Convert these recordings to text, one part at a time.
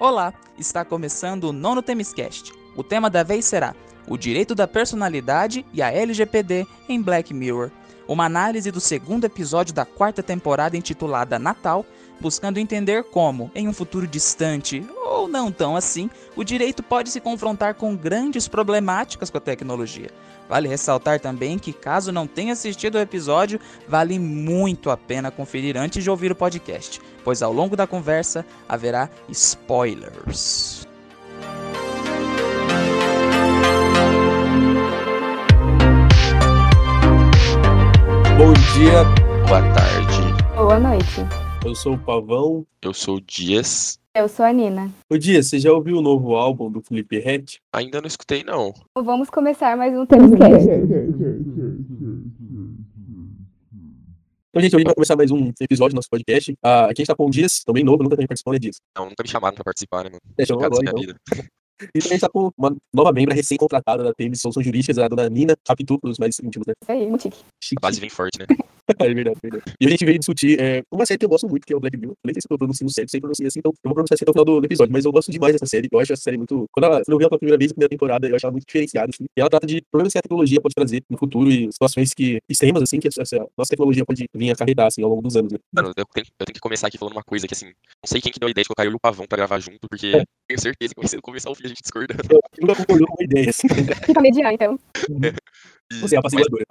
Olá, está começando o nono Temiscast. O tema da vez será o direito da personalidade e a LGPD em Black Mirror. Uma análise do segundo episódio da quarta temporada intitulada Natal, buscando entender como, em um futuro distante ou não tão assim, o direito pode se confrontar com grandes problemáticas com a tecnologia. Vale ressaltar também que, caso não tenha assistido o episódio, vale muito a pena conferir antes de ouvir o podcast, pois ao longo da conversa haverá spoilers. Bom dia, boa tarde. Boa noite. Eu sou o Pavão. Eu sou o Dias. Eu sou a Nina. Ô Dias, você já ouviu o novo álbum do Felipe Rett? Ainda não escutei, não. Vamos começar mais um Temescast. Então, gente, hoje vai começar mais um episódio do nosso podcast. Ah, aqui a gente tá com o Dias, também novo, nunca também participou, né, Dias? Não, nunca me chamaram pra participar, né, mano? É, chamou agora, da minha então. E também a gente tá com uma nova membra recém-contratada da TM Soluções Jurídicas, a dona Nina Capitu, os mais íntimos, né? Isso aí, muito chique. Chique. A base vem forte, né? é verdade, é verdade. E a gente veio discutir é, uma série que eu gosto muito, que é o Black Mirror. Nem sei se eu tô pronunciando certo, sei pronunciar assim, então eu vou pronunciar assim até o final do episódio, mas eu gosto demais dessa série. Eu acho essa série muito. Quando, ela, quando eu vi ela pela primeira vez, na primeira temporada, eu acho ela muito diferenciada, assim. E ela trata de problemas que a tecnologia pode trazer no futuro e situações que extremas, assim, que essa, essa nossa tecnologia pode vir a acarretar, assim, ao longo dos anos, né? Mano, eu tenho, eu tenho que começar aqui falando uma coisa que, assim, não sei quem que deu a ideia de colocar eu e o Pavão pra gravar junto, porque É. tenho certeza que vai ser começo ao fim a gente discordando. Eu nunca concordou com a ideia, assim. Fica mediar, então. E- Você é a mas- apaciguadora.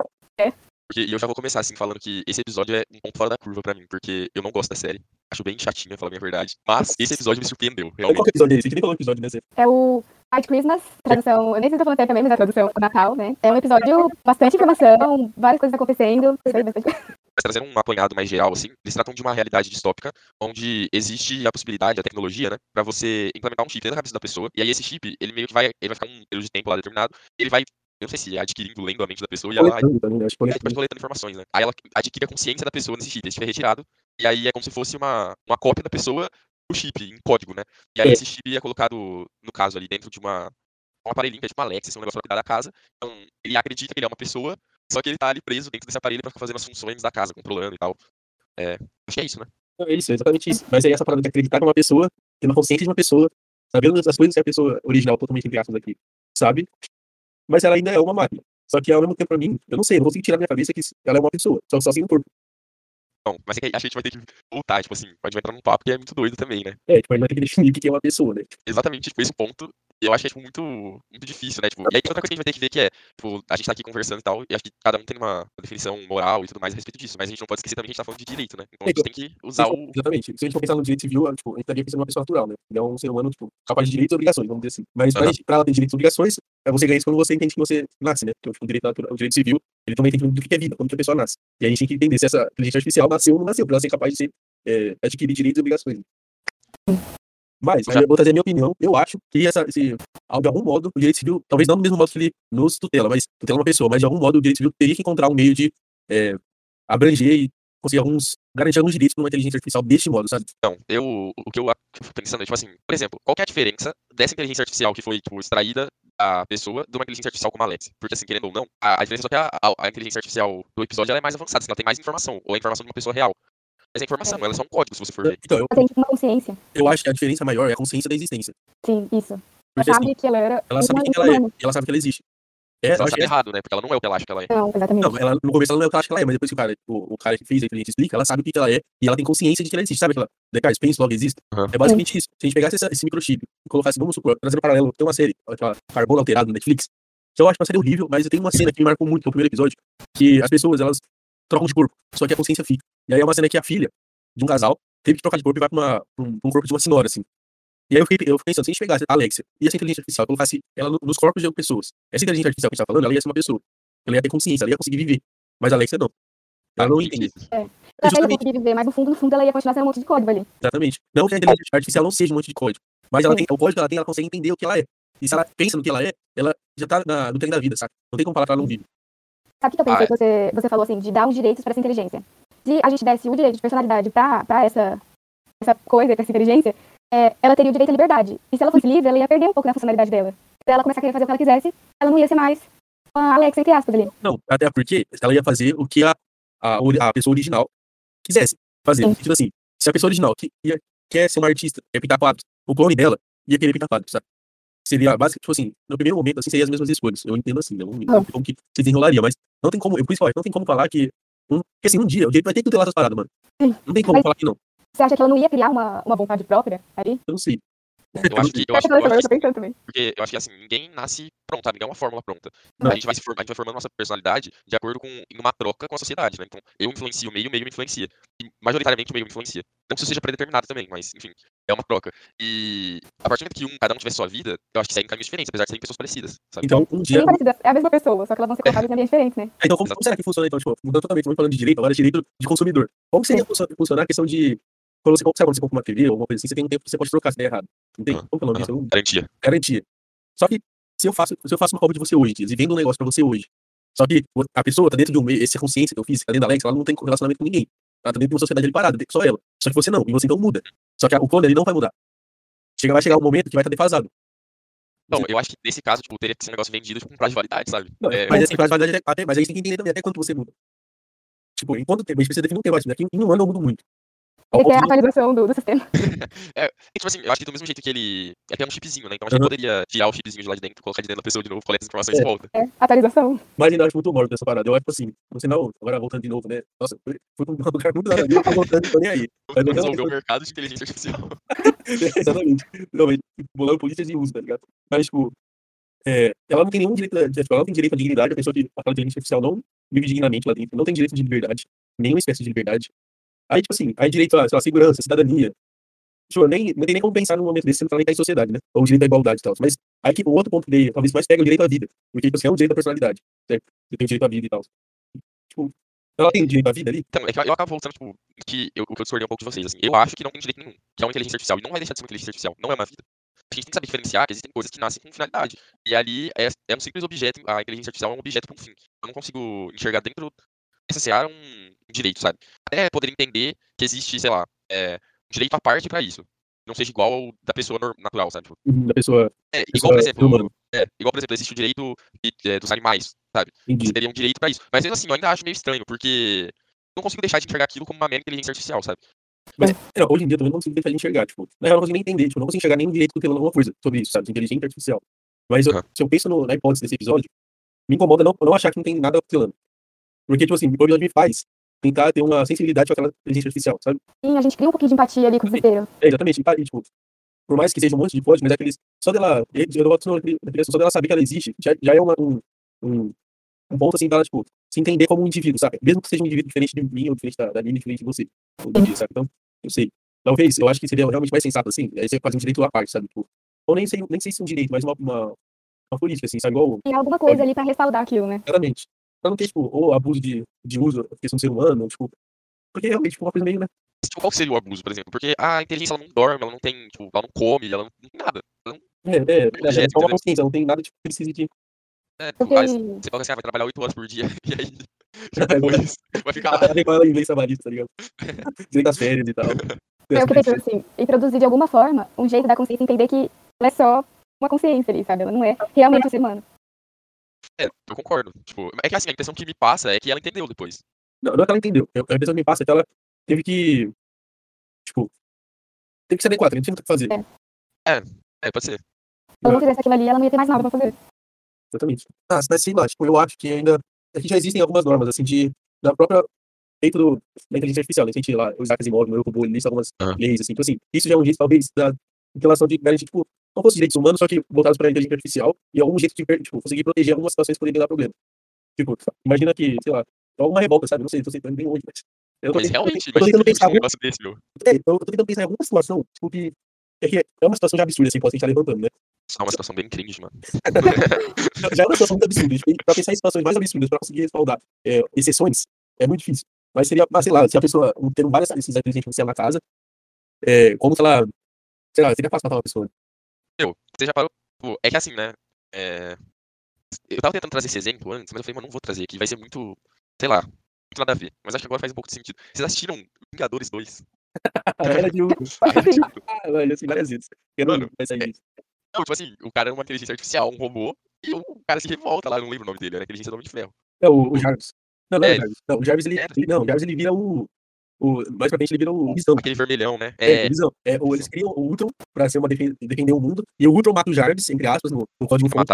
porque, e eu já vou começar, assim, falando que esse episódio é um ponto fora da curva pra mim, porque eu não gosto da série. Acho bem chatinha, pra falar a minha verdade. Mas esse episódio me surpreendeu, Qual realmente. que é o episódio desse? A gente nem falou o episódio, né? Zé? É o White Christmas, tradução. Eu nem sei se eu tô falando certo também, mas é a tradução do Natal, né? É um episódio bastante informação, várias coisas acontecendo. Isso aí, bastante. Mas trazendo um apanhado mais geral, assim, eles tratam de uma realidade distópica, onde existe a possibilidade, a tecnologia, né, pra você implementar um chip dentro da cabeça da pessoa, e aí esse chip, ele meio que vai, ele vai ficar um período de tempo lá determinado, ele vai, eu não sei se é adquirindo, lendo a mente da pessoa, e ela, Coletando também, né? Coletando. coletando informações, né, aí ela adquire a consciência da pessoa nesse chip, esse chip é retirado, e aí é como se fosse uma, uma cópia da pessoa do chip, em código, né, e aí É. esse chip é colocado, no caso ali, dentro de uma, um aparelhinho, que é tipo uma Alexa, esse é um negócio pra cuidar da casa, então ele acredita que ele é uma pessoa, só que ele tá ali preso dentro desse aparelho pra fazendo as funções da casa, controlando e tal. É, acho que é isso, né? É isso, é exatamente isso. Mas aí essa parada de acreditar que uma pessoa, tendo a consciência de uma pessoa, sabendo as coisas que a pessoa original, totalmente entre aspas aqui, sabe, mas ela ainda é uma máquina. Só que ao mesmo tempo, pra mim, eu não sei, eu não consigo tirar da minha cabeça que ela é uma pessoa, só, só sem um corpo. Bom, mas é que acho que a gente vai ter que voltar, tipo assim, pode entrar num papo que é muito doido também, né? É, tipo, a gente vai ter que definir o que é uma pessoa, né? Exatamente, tipo, esse ponto, eu acho que é, tipo, muito, muito difícil, né? Tipo, e aí tem outra coisa que a gente vai ter que ver que é, tipo, a gente tá aqui conversando e tal, e acho que cada um tem uma definição moral e tudo mais a respeito disso, mas a gente não pode esquecer também que a gente tá falando de direito, né? Então a gente tem que usar o... Exatamente. Se a gente for pensar no direito civil, tipo, a gente estaria pensando numa pessoa natural, né? Ele é um ser humano, tipo, capaz de direitos e obrigações, vamos dizer assim. Mas pra, Aham. gente, pra ela ter direitos e obrigações, é você ganha isso quando você entende que você nasce, né? Porque tipo, o, direito natural, o direito civil, ele também tem do que é vida, quando a pessoa nasce. E a gente tem que entender se essa inteligência artificial nasceu ou não nasceu, pra ela ser capaz de ser, é, adquirir direitos e obrigações. Mas, Já- eu vou trazer a minha opinião, eu acho que essa, esse, de algum modo, o direito civil, talvez não do mesmo modo que ele nos tutela, mas tutela uma pessoa, mas de algum modo o direito civil teria que encontrar um meio de é, abranger e conseguir alguns, garantir alguns direitos para uma inteligência artificial deste modo, sabe? Então, eu, o que eu fico pensando é, tipo assim, por exemplo, qual é a diferença dessa inteligência artificial que foi, tipo, extraída da pessoa de uma inteligência artificial como a Alexa? Porque, assim, querendo ou não, a, a diferença é que a, a, a inteligência artificial do episódio é mais avançada, assim, ela tem mais informação, ou a informação de uma pessoa real. Mas a informação, ela é só um código, se você for ver. Então, eu, Ela tem uma consciência. eu acho que a diferença maior é a consciência da existência. Sim, isso. Ela Porque assim, sabe que ela era. ela sabe quem ela é, e ela sabe que ela existe. É, eu Ela acho sabe que errado, né? Porque ela não é o que ela acha que ela é. Não, exatamente. Não, ela, no começo ela não é o que ela acha que ela é, mas depois que o cara, o, o cara que fez a inteligência explica, ela sabe o que, ela é e ela tem consciência de que ela existe. Sabe aquela Descartes, pensa logo existe? Aham. É basicamente isso. Se a gente pegasse essa- esse microchip e colocasse, vamos supor, trazendo um paralelo, tem uma série, aquela Carbono Alterado no Netflix, que eu acho uma série horrível, mas tem uma cena que me marcou muito no primeiro episódio, que as pessoas, elas trocam de corpo, só que a consciência fica. E aí é uma cena que a filha de um casal teve que trocar de corpo e vai pra, uma, pra um, pra um corpo de uma senhora, assim. E aí eu fiquei, eu fiquei pensando, se a gente pegasse a Alexia e essa inteligência artificial e colocasse ela no- nos corpos de pessoas, essa inteligência artificial que a gente tá falando, ela ia ser uma pessoa. Ela ia ter consciência, ela ia conseguir viver. Mas a Alexia não. Ela não entende. Ela até ia justamente. conseguir viver, mas no fundo, no fundo, ela ia continuar sendo um monte de código ali. Exatamente. Não que a inteligência artificial não seja um monte de código. Mas ela tem, o código que ela tem, ela consegue entender o que ela é. E se ela pensa no que ela é, ela já tá na- no trem da vida, sabe? Não tem como falar que ela não vive. Sabe o que eu pensei Ah, é. que você, você falou assim, de dar os direitos para essa inteligência? Se a gente desse o direito de personalidade pra, pra essa, essa coisa, pra essa inteligência, é, ela teria o direito à liberdade. E se ela fosse livre, ela ia perder um pouco da funcionalidade dela. Se ela começar a querer fazer o que ela quisesse, ela não ia ser mais uma Alexa, entre aspas, ali. Não, até porque ela ia fazer o que a, a, a pessoa original quisesse fazer. Sim. Tipo assim, se a pessoa original que ia quer ser uma artista, quer pintar quadros. O clone dela ia querer pintar quadros, sabe? Seria basicamente, tipo assim, no primeiro momento, assim, seria as mesmas escolhas. Eu entendo assim, não, não como que se desenrolaria, mas não tem como, eu, por isso, não tem como falar que. Um, porque assim, um dia, o direito vai ter que tutelar essas paradas, mano. Sim. Não tem como Mas- falar que não. Você acha que ela não ia criar uma, uma vontade própria ali? Eu não sei. Eu acho que, eu Eu acho, acho que ela eu acho eu também. Porque eu acho que assim, ninguém nasce pronto, sabe? Ninguém é uma fórmula pronta. Não. A gente vai se formar, a gente vai formando nossa personalidade de acordo com em uma troca com a sociedade, né? Então, eu influencio o meio, o meio me influencia. E majoritariamente o meio me influencia. Não que isso seja predeterminado também, mas enfim, é uma troca. E a partir do momento que um, cada um tiver sua vida, eu acho que seguem caminhos diferentes, apesar de serem pessoas parecidas, sabe? Então, um dia. É a mesma pessoa, só que elas vão ser colocadas em ambientes diferentes, né? Então, como, como será que funciona, então, tipo, mudando totalmente, vamos falando de direito, agora é direito de consumidor. Como seria funcio- funcionar a questão de. Quando você, compra- sabe, quando você compra uma TV ou alguma coisa assim, você tem um tempo que você pode trocar se der errado. Tem? Aham, Como que é o nome Garantia. Garantia. Só que se eu faço, se eu faço uma compra de você hoje, e vendo um negócio pra você hoje, só que a pessoa tá dentro de um meio, essa consciência que eu fiz, tá dentro da Alex, ela não tem relacionamento com ninguém. Ela tá dentro de uma sociedade ali parada, só ela. Só que você não, e você então muda. Só que o clone ele não vai mudar. Chega, vai chegar um momento que vai estar defasado. Não, eu acho que nesse caso, tipo, teria que ser um negócio vendido tipo, com prazo de validade, sabe? Não, É, mas assim, faz validade até, até, mas aí você tem que entender também até quanto você muda. Tipo, em quanto tempo? A gente precisa definir um tempo, assim, daqui em um ano eu mudo muito. Ele quer a ponto de- atualização do, do sistema. É, tipo assim, eu acho que do mesmo jeito que ele. É que é um chipzinho, né? Então a gente Uhum. poderia tirar o chipzinho de lá de dentro, colocar de dentro da pessoa de novo, coletar as informações É. de volta. É, atualização. Mas ainda acho muito humor dessa parada. Eu acho assim, no sinal, agora voltando de novo, né? Nossa, fui, pra um lugar muito nada a ver, tô voltando, tô nem aí. Mas eu Resolver o mercado de inteligência artificial. Exatamente. Não, mas bolando políticas de uso, tá ligado? Mas, tipo, é, ela não tem nenhum direito, a- tipo, ela não tem direito à dignidade, a pessoa que aquela inteligência artificial não vive dignamente lá dentro, não tem direito de liberdade, nenhuma espécie de liberdade. Aí, tipo assim, aí direito a, sei lá, segurança, cidadania. Tipo, nem, não tem nem como pensar num momento desse, você não tá nem em sociedade, né? Ou direito à igualdade e tal. Mas aí que o outro ponto dele, talvez mais pega o direito à vida. Porque, tipo assim, é o direito à personalidade, certo? Você tem direito à vida e tal. Tipo, ela tem direito à vida ali? Então, é que eu, eu acabo voltando, tipo, que eu, que eu discordei um pouco de vocês, assim. Eu acho que não tem direito nenhum, que é uma inteligência artificial. E não vai deixar de ser uma inteligência artificial. Não é uma vida. A gente tem que saber diferenciar que existem coisas que nascem com finalidade. E ali é, é um simples objeto, a inteligência artificial é um objeto com fim. Eu não consigo enxergar dentro seara um, um direito, sabe? Até poder entender que existe, sei lá, é, um direito à parte pra isso. Não seja igual ao da pessoa natural, sabe? Tipo, Da pessoa é, Pessoa igual, por exemplo, é, igual, por exemplo, existe o direito de- é, dos animais, sabe? Você indígena. teria um direito pra isso. Mas mesmo assim, eu ainda acho meio estranho, porque não consigo deixar de enxergar aquilo como uma mera inteligência artificial, sabe? É, não, hoje em dia eu também não consigo deixar de enxergar, tipo, na real eu não consigo nem entender, tipo, não consigo enxergar nenhum direito tutelando alguma coisa sobre isso, sabe, inteligência artificial. Mas eu- Aham. se eu penso no- na hipótese desse episódio, me incomoda não, não achar que não tem nada tutelando. Porque, tipo assim, o episódio me faz tentar ter uma sensibilidade com aquela inteligência artificial, sabe? Sim, a gente cria um pouquinho de empatia ali com o desespero. É, exatamente, e, tipo, por mais que seja um monte de código, mas é aqueles, só dela, eu boto na criança, só dela saber que ela existe, já, já é uma, um, um, um ponto, assim, pra ela, tipo, se entender como um indivíduo, sabe? Mesmo que seja um indivíduo diferente de mim, ou diferente da, da Nina, diferente de você, ou do dia, sabe? Então, eu sei. Talvez, eu acho que seria realmente mais sensato, assim, aí você faz um direito à parte, sabe? Tipo, ou nem sei, nem sei se é um direito, mas uma, uma, uma política, assim, sabe? Igual, Tem alguma coisa ali pra respaldar aquilo, né? claramente. Pra não ter, tipo, ou abuso de, de uso, questão do ser humano, tipo, porque realmente, tipo, uma coisa meio, né? Tipo, qual seria o abuso, por exemplo? Porque a inteligência ela não dorme, ela não tem, tipo, ela não come, ela não, não tem nada. Ela não, É, é, é, é, Objeto, só uma entendeu? consciência, não tem nada, tipo, que precise de. é, Porque mas você fala assim, ah, vai trabalhar 8 horas por dia, e aí É, depois vai ficar lá. Ela em inglês trabalhista, tá ligado? Direito das férias e tal. é o que eu penso assim, e produzir de alguma forma um jeito da consciência entender que ela é só uma consciência ali, sabe? Ela não é realmente um ser humano. É, eu concordo. Tipo, é que assim, a impressão que me passa é que ela entendeu depois. Não, não é que ela entendeu. A impressão que me passa é que ela teve que. Tipo. Teve que se adequar, não tinha muito o que fazer. É. É, pode ser. Se ela não fizesse aquilo ali, ela não ia ter mais nada pra fazer. Exatamente. Ah, mas sei lá, tipo, eu acho que ainda. Aqui já existem algumas normas, assim, de. Da própria. Feito do, da inteligência artificial, né? A gente lá, o Isaac Asimov, o robô, ele lista algumas Aham. leis, assim. Então, assim, isso já é um jeito, talvez, da em relação de garantir, tipo, não fosse direitos humanos, só que voltados para a inteligência artificial e algum jeito de, tipo, conseguir proteger algumas situações que poderiam dar problema. Tipo, imagina que, sei lá, alguma revolta, sabe? Não sei, tô sentando bem longe, mas. Eu tô Mas tentando- realmente, tô tentando pensar um negócio desse, meu. É, eu tô tentando pensar em alguma situação, tipo, que. É, que é uma situação já absurda, assim, pode a gente tá levantando, né? Isso é uma situação bem cringe, mano. Já é uma situação muito absurda. Gente, pra pensar em situações mais absurdas, pra conseguir respaldar é, exceções, é muito difícil. Mas seria, ah, sei lá, se a pessoa tendo várias esses inteligência artificial na casa, é, como que ela. Sei lá, seria fácil matar uma pessoa. Meu, você já parou. Pô, é que assim, né? é, Eu tava tentando trazer esse exemplo antes, mas eu falei, mano, não vou trazer aqui. Vai ser muito. Sei lá. Muito nada a ver. Mas acho que agora faz um pouco de sentido. Vocês assistiram Vingadores 2? A era de um. Assim, Ah, velho, assim, várias vezes. Eu não Mano, vai sair isso. Não, tipo assim, o cara é uma inteligência artificial, um robô, e o cara se revolta lá, eu não lembro o nome dele, era inteligência do Homem de Ferro. É o, o Jarvis. Não, não é, É, o Jarvis. Não, o Jarvis ele, era. ele- Não, o Jarvis ele vira o. o, mais pra frente ele vira o Visão. Aquele vermelhão, né? É, É, Visão. É, ou eles criam o Ultron pra ser uma defen- defender o mundo, e o Ultron mata o Jarvis, entre aspas, no, no código fonte.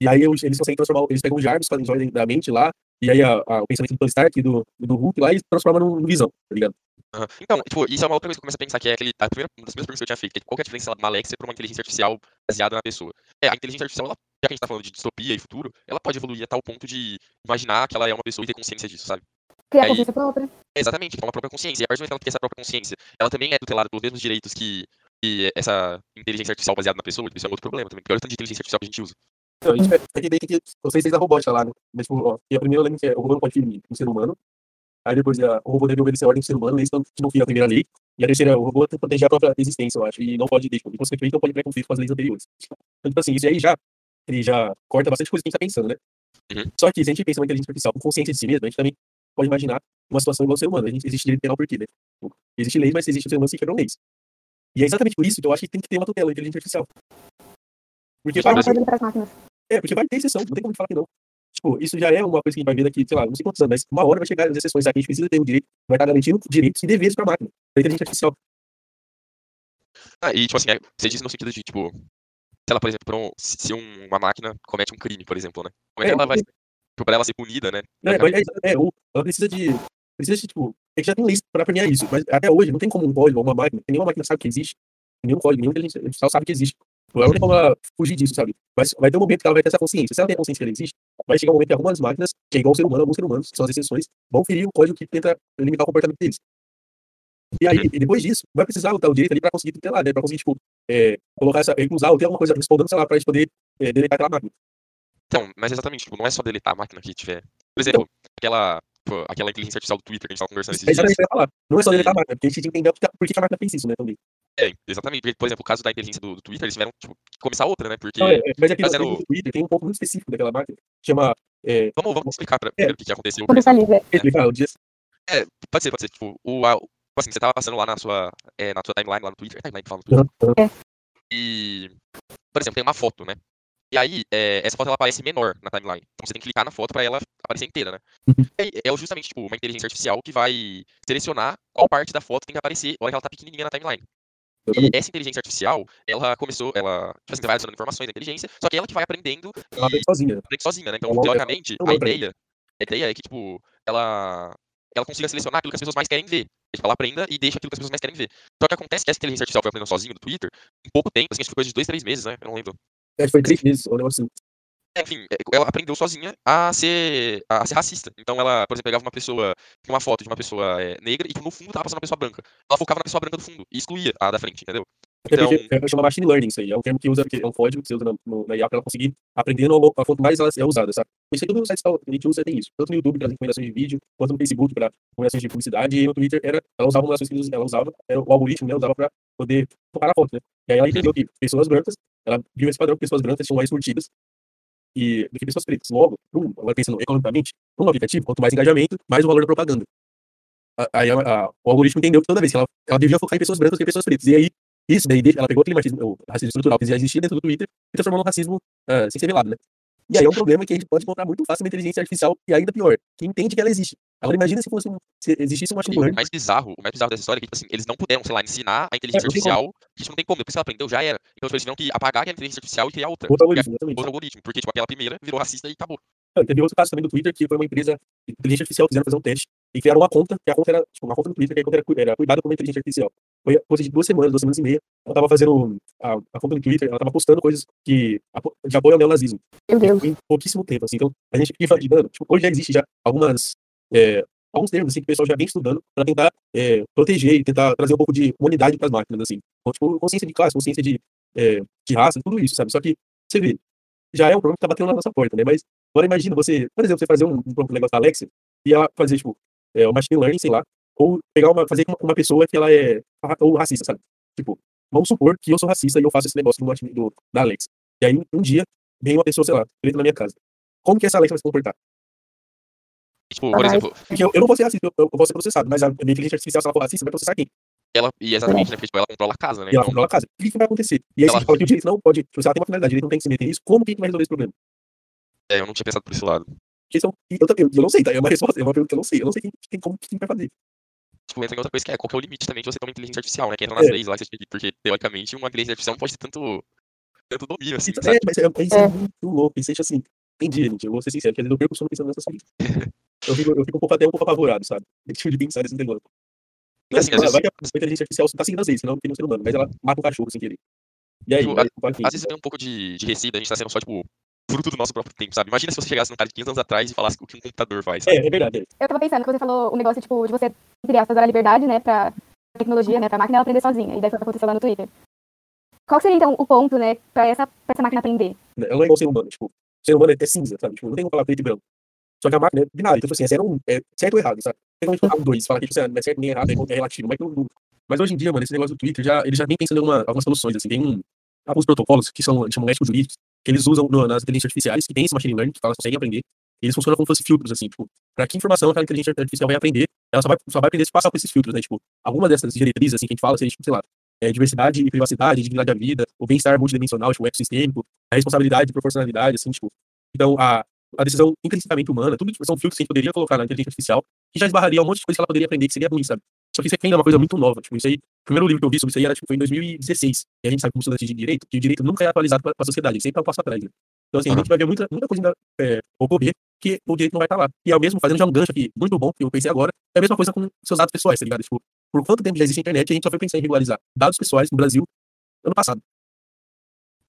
E aí eles conseguem transformar, eles pegam o Jarvis, fazem ordem da mente lá, e aí a- a- o pensamento do Tony Stark e do, do Hulk lá, e transforma no, no Visão, tá ligado? Aham. Então, tipo, isso é uma outra coisa que eu começo a pensar, que é aquele, a primeira, uma das primeiras perguntas que eu tinha feito, que é qual é a diferença de uma Alexia pra uma inteligência artificial baseada na pessoa? É, a inteligência artificial, ela, já que a gente tá falando de distopia e futuro, ela pode evoluir a tal ponto de imaginar que ela é uma pessoa e ter consciência disso, sabe? Criar Aí- consciência própria. É, Exatamente, então uma própria consciência. E a partir do momento que ela tem essa própria consciência, ela também é tutelada pelos mesmos direitos que, que essa inteligência artificial baseada na pessoa, isso é um outro problema também, porque olha o tanto de inteligência artificial que a gente usa. Então, a gente ter que ter consciência da robótica lá, né? Mas, tipo, ó, e a primeira lei que é o robô não pode ferir um ser humano, aí depois a, o robô deve obedecer a ordem do ser humano, não, que não fia a primeira lei, e a terceira, o robô tem que proteger a própria existência, eu acho, e não pode, tipo, e consequentemente não pode entrar em conflito com as leis anteriores. Então, tipo assim, isso aí já, ele já corta bastante coisa que a gente tá pensando, né? Uhum. Só que se a gente pensa em uma inteligência artificial com consciência de si mesmo, a gente também pode imaginar uma situação igual ao ser humano. A gente, existe direito penal por quê, né? Existe lei, mas existe o ser humano que quebram leis. E é exatamente por isso que eu acho que tem que ter uma tutela da inteligência artificial. Porque vai, é, porque vai ter exceção, não tem como falar que não. Tipo, isso já é uma coisa que a gente vai ver daqui, sei lá, não sei quantos anos, mas uma hora vai chegar as exceções aqui, a gente precisa ter o direito, vai estar garantindo direitos e deveres pra máquina, pra inteligência artificial. Ah, e, tipo assim, é, você disse no sentido de, tipo, se ela, por exemplo, um- se se um- uma máquina comete um crime, por exemplo, né? Como é que É, ela vai, tipo, pra ela ser punida, né? É, é, é, ela precisa de. Precisa de, tipo. É que já tem leis pra premiar isso, mas até hoje não tem como um código ou uma máquina. Nenhuma máquina sabe que existe. Nenhum código, nenhuma inteligência artificial sabe que existe. Ela não tem como ela fugir disso, sabe? Mas vai ter um momento que ela vai ter essa consciência. Se ela tem a consciência que ela existe, vai chegar um momento que algumas máquinas, que é igual ao ser humano, alguns seres humanos, que são as exceções, vão ferir o código que tenta limitar o comportamento deles. E aí, e depois disso, vai precisar lutar o direito ali pra conseguir tutelar, né? Pra conseguir, tipo, é, colocar essa. recusar ou ter alguma coisa respondendo, sei lá, pra gente poder é, deletar aquela máquina. Então, mas exatamente, tipo, não é só deletar a máquina que tiver. Por exemplo, aquela, tipo, aquela inteligência artificial do Twitter que a gente tava conversando esses É dias. exatamente o que eu ia falar. Não é só deletar a máquina, porque a gente tem que entender tá- por que a máquina fez isso, né? Também. É, exatamente. Porque, por exemplo, o caso da inteligência do, do Twitter, eles tiveram, tipo, que começar outra, né? Porque. Não, é, é, mas aqui no, fazendo- no Twitter tem um ponto muito específico daquela máquina, que chama. É, Vamos, vamos explicar pra, É. primeiro o que, que aconteceu. exemplo. Contextualiza. explicar o dia. Pode ser, pode ser. Tipo, o, a, tipo assim, você tava passando lá na sua, é, na sua timeline, lá no Twitter. Timeline que fala no Twitter. E, por exemplo, tem uma foto, né? E aí, é, essa foto ela aparece menor na timeline. Então você tem que clicar na foto pra ela aparecer inteira, né? Uhum. E aí, é justamente, tipo, uma inteligência artificial que vai selecionar qual parte da foto tem que aparecer na hora que ela tá pequenininha na timeline. E essa inteligência artificial, ela começou, ela, tipo assim, vai adicionando informações da inteligência, só que ela que vai aprendendo Ela aprende sozinha. aprende sozinha, né? Então, Ela- teoricamente, ela a ideia, a ideia é que, tipo, ela, ela consiga selecionar aquilo que as pessoas mais querem ver. Tipo, ela aprenda e deixa aquilo que as pessoas mais querem ver. Só que acontece que essa inteligência artificial foi aprendendo sozinha do Twitter em pouco tempo, assim, acho que foi coisa de dois, três meses, né? Eu não lembro. Acho que foi três meses, ou um negócio assim. É, Enfim, é, ela aprendeu sozinha a ser, a ser racista. Então ela, por exemplo, pegava uma pessoa, uma foto de uma pessoa é, negra e tipo, no fundo tava passando uma pessoa branca. Ela focava na pessoa branca do fundo e excluía a da frente, entendeu? Então, é, chama machine learning isso aí. É um termo que usa, que é um código que você usa na, no, na IA pra ela conseguir aprender no, a fonte mais ela é usada, sabe? Isso aí todo site que a gente usa tem isso. Tanto no YouTube para recomendações de vídeo, quanto no Facebook para recomendações de publicidade, e no Twitter era, ela usava uma das coisas que ela usava, era o algoritmo, né? Usava pra poder na foto, né? E aí ela entendeu que pessoas brancas, ela viu esse padrão que pessoas brancas tinham mais curtidas e, do que pessoas pretas. Logo, um, agora pensando economicamente, um aplicativo, quanto mais engajamento, mais o valor da propaganda. Aí a- a- o algoritmo entendeu que toda vez que ela, ela devia focar em pessoas brancas que em pessoas pretas. E aí, isso daí, ela pegou aquele machismo, o racismo estrutural que já existia dentro do Twitter e transformou num racismo ah, sem ser velado, né? E aí é um problema que a gente pode encontrar muito fácil uma inteligência artificial e ainda pior, que entende que ela existe. Agora imagina se fosse um, se existisse um machine E o learning. mais bizarro, o mais bizarro dessa história é que, tipo assim, eles não puderam, sei lá, ensinar a inteligência É, artificial, que isso não tem como, depois que ela aprendeu, já era. Então eles tiveram que apagar aquela inteligência artificial e criar outra. Outro algoritmo. Outro algoritmo, porque, tipo, aquela primeira virou racista e acabou. Não, Teve outro caso também do Twitter, que foi uma empresa de inteligência artificial, quiseram fazer um teste e criaram uma conta, que a conta era, tipo, uma conta no Twitter, que a conta era, era cuidada por uma inteligência artificial. Foi coisa de duas semanas, duas semanas e meia. Ela tava fazendo a, a conta no Twitter, ela tava postando coisas que de apoio ao neonazismo. Meu Deus. em pouquíssimo tempo, assim. Então, a gente fica imaginando, tipo, hoje já existe já algumas, é, alguns termos, assim, que o pessoal já vem estudando para tentar é, proteger e tentar trazer um pouco de humanidade para as máquinas, assim. Então, tipo, consciência de classe, consciência de, é, de raça, tudo isso, sabe? Só que, você vê, já é um problema que tá batendo na nossa porta, né? Mas, agora imagina você, por exemplo, você fazer um, um negócio da Alexa e ela fazer, tipo, é, o machine learning, sei lá, ou pegar uma, fazer com uma, pessoa que ela é ou racista, sabe? Tipo, vamos supor que eu sou racista e eu faço esse negócio do, do, da Alexa. E aí, um dia, vem uma pessoa, sei lá, preta na minha casa. Como que essa Alexa vai se comportar? Tipo, por exemplo, Porque eu, eu não vou ser racista, eu, eu vou ser processado, mas a minha inteligência artificial, se ela for racista, vai processar quem? ela, e exatamente, né, porque, tipo, ela controla a casa, né? E ela Então, controla a casa. O que, que vai acontecer? E aí, Ela- fala que o direito não pode, tipo, se ela tem uma finalidade, o direito não tem que se meter nisso, como que a gente vai resolver esse problema? é, eu não tinha pensado por esse lado. Porque são, e eu, também- eu, eu não sei, tá? É uma resposta, é uma pergunta que eu não sei. Eu não sei quem, quem, como, quem vai fazer. Tipo, entra em outra coisa que é qual que é o limite também de você ter uma inteligência artificial, né? Que entra nas É. leis lá, porque, teoricamente, uma inteligência artificial não pode ter tanto, tanto domínio, assim, Então, sabe? é, mas é, isso é muito louco. Isso é assim, entendi, gente. Eu vou ser sincero, quer dizer, eu perco o sono pensando nessas coisas. Eu fico, eu fico um pouco, até um pouco apavorado, sabe? Esse tipo de pensar nesse negócio. Mas, assim, vai vezes, que a inteligência artificial tá seguindo as leis, senão tem um ser humano, mas ela mata um cachorro sem querer. E aí, Tipo, vai quem? às vezes eu tenho um pouco de, de receio da gente estar sendo só, tipo, fruto do nosso próprio tempo, sabe? Imagina se você chegasse num cara de 15 anos atrás e falasse o que um computador faz, sabe? É, é verdade. É. Eu tava pensando que você falou o negócio, tipo, de você, entre aspas, dar a liberdade, né, pra tecnologia, né, pra máquina ela aprender sozinha. E daí foi o que aconteceu lá no Twitter. Qual seria, então, o ponto, né, pra essa, pra essa máquina aprender? Ela não é igual ser humano, tipo, ser humano é, é cinza, sabe? Tipo, não tem como falar preto e branco. Só que a máquina é binária, então, tipo assim, é zero um, é certo ou errado, sabe? Tem como a gente falar um dois, falar que tipo, assim, não é certo nem errado, é relativo, mas, não, mas hoje em dia, mano, esse negócio do Twitter, já, ele já vem pensando em alguma, algumas soluções, assim, tem um, alguns protocolos que são, chamam éticos jurídicos, que eles usam no, nas inteligências artificiais, que tem esse machine learning, que elas conseguem aprender, eles funcionam como se fossem filtros, assim, tipo, pra que informação aquela inteligência artificial vai aprender, ela só vai, só vai aprender se passar por esses filtros, né, tipo, alguma dessas diretrizes, assim, que a gente fala, seria, tipo, sei lá, é, diversidade e privacidade, dignidade da vida, o bem-estar multidimensional, tipo, o ecossistêmico, a responsabilidade e proporcionalidade, assim, tipo, então, a, a decisão intrinsecamente humana, tudo tipo, são filtros que a gente poderia colocar na inteligência artificial, que já esbarraria um monte de coisa que ela poderia aprender, que seria ruim, sabe? Só que isso ainda é uma coisa muito nova, tipo, isso aí, o primeiro livro que eu vi sobre isso aí era, tipo, foi em 2016, e a gente sabe como estudante de direito, que o direito nunca é atualizado para a sociedade, sempre é um passo atrás, né? Então, assim, a gente vai ver muita, muita coisa ainda é, ocorrer que o direito não vai estar lá. E é o mesmo, fazendo já um gancho aqui, muito bom, que eu pensei agora, é a mesma coisa com seus dados pessoais, tá ligado? Tipo, por quanto tempo já existe a internet, a gente só foi pensar em regularizar dados pessoais no Brasil ano passado.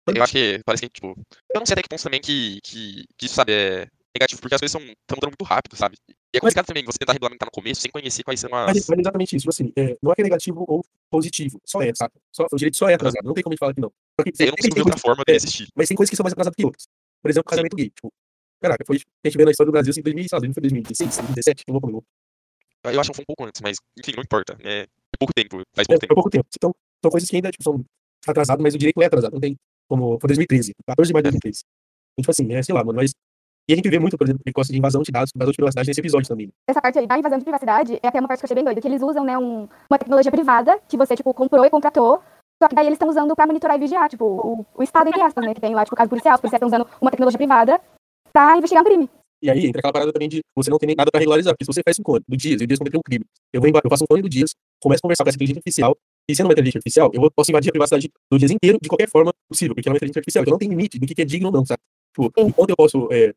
Eu acho que parece que, tipo, eu não sei até que ponto também que, que, que isso, sabe, é negativo, porque as coisas estão mudando muito rápido, sabe? E é complicado também você tentar regulamentar no começo sem conhecer quais são Mas, as. mas é exatamente isso, tipo assim, é, não é que é negativo ou positivo, só é, sabe? Só, o direito só é atrasado, não tem como a gente falar que não. Só que, Eu não consigo ver outra forma é, dele existir. Mas tem coisas que são mais atrasadas que outras. Por exemplo, o casamento gay. Tipo, caraca, foi, a gente vê na história do Brasil assim, 2000, sei lá, foi 2016, 2017, não vou comigo. Eu acho que foi um pouco antes, mas, enfim, não importa. É pouco tempo, faz É, pouco foi tempo. pouco tempo. Então, são coisas que ainda tipo, são atrasadas, mas o direito é atrasado. Não tem como. Foi 2013, 14 de maio de 2013. Então, tipo assim, é, sei lá, mano, mas. E a gente vê muito, por exemplo, negócio de invasão de dados, invasão de privacidade nesse episódio também. Essa parte aí da invasão de privacidade é até uma parte que eu achei bem doida, que eles usam, né, um- uma tecnologia privada que você, tipo, comprou e contratou, só que daí eles estão usando pra monitorar e vigiar, tipo, o, o Estado, entre aspas, né, que tem lá, tipo, o caso policial, os policiais estão usando uma tecnologia privada pra investigar um crime. E aí entra aquela parada também de você não tem nem nada pra regularizar, porque se você faz um clone do Dias e o Dias cometeu um crime, eu, vou, eu faço um clone do Dias, começo a conversar com essa inteligência artificial, e sendo uma inteligência artificial, eu posso invadir a privacidade do Dias inteiro de qualquer forma possível, porque ela é uma inteligência artificial, então não tem limite do que é digno ou não, sabe? Tipo, enquanto eu posso, é,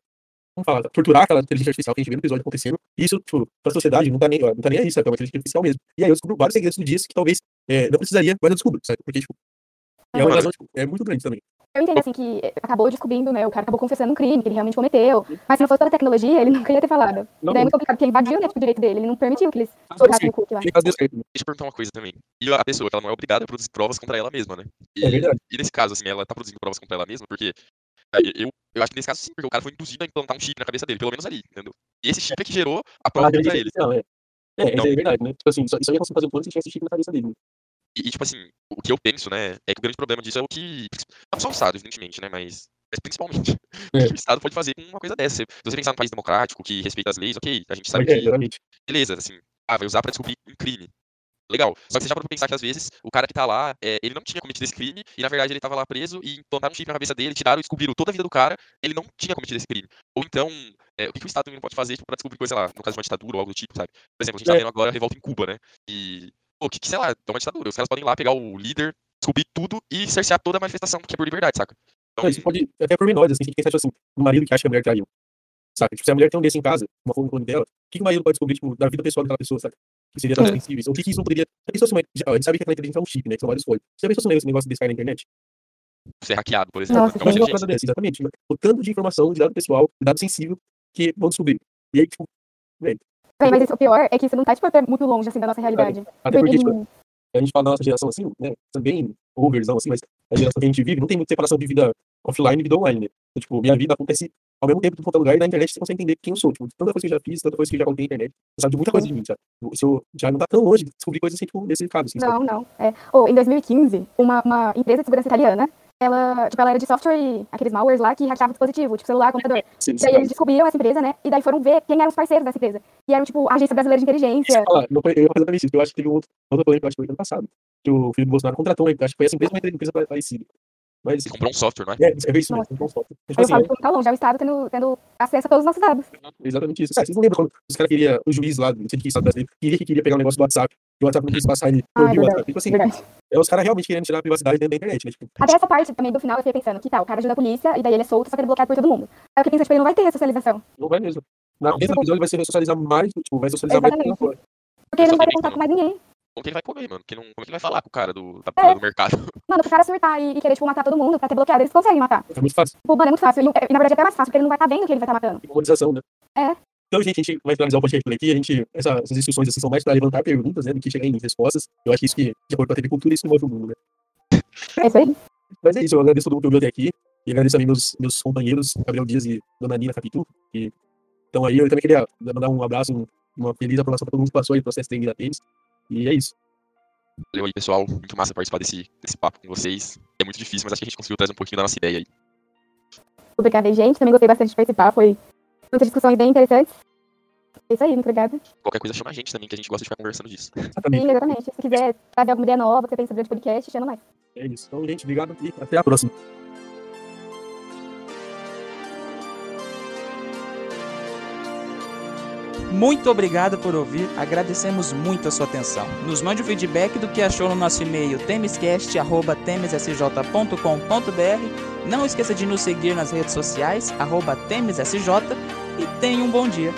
vamos falar, torturar aquela inteligência artificial que a gente vê no episódio acontecendo, isso, tipo, pra sociedade não tá nem, ó, não tá nem aí, sabe? É uma inteligência artificial mesmo. E aí eu descubro vários segredos do Dias que talvez é, não precisaria, mas eu descubro, sabe? Porque, tipo, é uma invasão, tipo, é muito grande também. Eu entendo, assim, que acabou descobrindo, né, o cara acabou confessando um crime que ele realmente cometeu, mas se não fosse pela tecnologia, ele nunca ia ter falado. Não, e daí é muito complicado, porque invadiu, né, tipo, o direito dele, ele não permitiu que eles colocassem assim, o cookie lá. né? Deixa eu perguntar uma coisa também. E a pessoa, ela não é obrigada a produzir provas contra ela mesma, né? E, É verdade. e nesse caso, assim, ela tá produzindo provas contra ela mesma, porque eu, eu acho que nesse caso sim, porque o cara foi induzido a implantar um chip na cabeça dele, pelo menos ali, entendeu? E esse chip é que gerou a prova contra inteligência ele. artificial, é. É, Então- é verdade, né? Tipo assim, só, só ia conseguir fazer um plano se tivesse chip na cabeça dele. né? E, e, tipo assim, o que eu penso, né, é que o grande problema disso é o que. Não só o Estado, evidentemente, né, mas. Mas principalmente, É. o o Estado pode fazer com uma coisa dessa. Se você pensar num país democrático, que respeita as leis, ok, a gente sabe é, que. exatamente. beleza, assim, ah, vai usar pra descobrir um crime. Legal. Só que você já pra pensar que às vezes o cara que tá lá, é, ele não tinha cometido esse crime, e na verdade ele tava lá preso e implantaram um chip na cabeça dele, tiraram e descobriram toda a vida do cara, ele não tinha cometido esse crime. Ou então, é, o que, que o Estado também não pode fazer tipo, pra descobrir coisa, lá, no caso de uma ditadura ou algo do tipo, sabe? Por exemplo, a gente tá É. vendo agora a revolta em Cuba, né? E, pô, que, que sei lá, é uma ditadura. Os caras podem ir lá pegar o líder, descobrir tudo e cercear toda a manifestação que é por liberdade, saca? Então, Não, isso pode até pormenores, assim, que tipo assim, um marido que acha que a mulher traiu. Saca? Tipo, se a mulher tem um desse em casa, uma forma clone dela, o que, que o marido pode descobrir, tipo, da vida pessoal daquela pessoa, saca? Que seria tão Sim. sensíveis. Ou o que, isso não poderia. Já- A gente sabe que aquela inteligência é um chip, né? Que são vários códigos. Você já pensou se esse negócio desse cai na internet? ser hackeado, por exemplo. Nossa, é uma parada dessa, exatamente. O tanto de informação, de dado pessoal, de dado sensível, que vão descobrir. E aí, tipo, Véi, mas esse- o pior é que isso não tá, tipo, até muito longe, assim, da nossa realidade. até porque, Porque, tipo, a gente fala da nossa geração assim, né? Também overzão, assim, mas a geração que a gente vive não tem muita separação de vida offline e vida online, né? Então, tipo, minha vida acontece ao mesmo tempo em qualquer lugar e na internet você consegue entender quem eu sou. Tipo, tanta coisa que eu já fiz, tanta coisa que eu já contei na internet. Você sabe de muita coisa de mim, sabe? O seu já não tá tão longe de descobrir coisas assim, tipo, nesse caso, assim, sabe? Não, não. É. Ou, em 2015, uma, uma empresa de segurança italiana, ela, tipo, ela era de software e aqueles malwares lá que hackeavam dispositivo, tipo celular, computador. Sim, E daí eles descobriram essa empresa, né? E daí foram ver quem eram os parceiros dessa empresa. E eram, tipo, a Agência Brasileira de Inteligência. falar, não foi, eu isso, eu acho que teve um outro, outra polêmica, eu acho que foi ano passado, que o Felipe Bolsonaro contratou, acho que foi essa empresa, uma empresa parecida. Mas Você comprou um software, não é? é, é isso, né? Nossa. Então, foto. Tipo Eu assim, falo que tá longe, é o Estado tendo, tendo acesso a todos os nossos dados. exatamente isso. Cara, vocês não lembram quando os caras queriam, o juiz lá, não sei de que estado brasileiro, queria que queria pegar um negócio do WhatsApp, e o WhatsApp não quis passar, ele Ah, é verdade. Tipo assim, Verdade. é os caras realmente querendo tirar a privacidade dentro da internet, né? Tipo, Até essa parte também do final eu fiquei pensando, que tal, o cara ajuda a polícia e daí ele é solto, só que ele é bloqueado por todo mundo. Aí eu fiquei pensando, tipo, ele não vai ter ressocialização. não vai mesmo. Na do episódio ele vai se socializar mais, tipo, vai socializar mais Exatamente. que fora. Porque ele não vai ter contato com mais ninguém. Como que ele vai comer, mano? Que não, como é que ele vai falar com o cara do, da, É. do mercado? Mano, pro cara surtar e, e querer, tipo, matar todo mundo pra ter bloqueado, eles conseguem matar. É muito fácil. Tipo, mano, é muito fácil. Não- é- e na verdade é até mais fácil, porque ele não vai estar vendo que ele vai estar matando. Tem memorização, né? É. Então, gente, a gente vai finalizar o podcast por aqui. A gente, essa- essas discussões assim, são mais para levantar perguntas, né, do que chegar em respostas. Eu acho que isso que, de acordo com a TV Cultura, isso move o mundo, né? É isso aí. Mas é isso, eu agradeço todo mundo que ouviu até aqui. E agradeço também meus, meus companheiros, Gabriel Dias e Dona Nina Capitu. Que estão aí. Eu também queria mandar um abraço, um- uma feliz aprovação para todo mundo que passou aí no processo de da tênis. E é isso. Valeu aí, pessoal. Muito massa participar desse, desse papo com vocês. É muito difícil, mas acho que a gente conseguiu trazer um pouquinho da nossa ideia aí. Obrigada gente. Também gostei bastante de participar. Foi muitas discussões bem interessantes. É isso aí, muito obrigada. Qualquer coisa chama a gente também, que a gente gosta de ficar conversando disso. Exatamente. Sim, exatamente. Se quiser trazer alguma ideia nova, que você pensa durante o podcast, chama mais. É isso. Então, gente, obrigado e até a próxima. Muito obrigado por ouvir, agradecemos muito a sua atenção. Nos mande o feedback do que achou no nosso e-mail temescast.temessj.com.br. Não esqueça de nos seguir nas redes sociais, arroba temessj, e tenha um bom dia.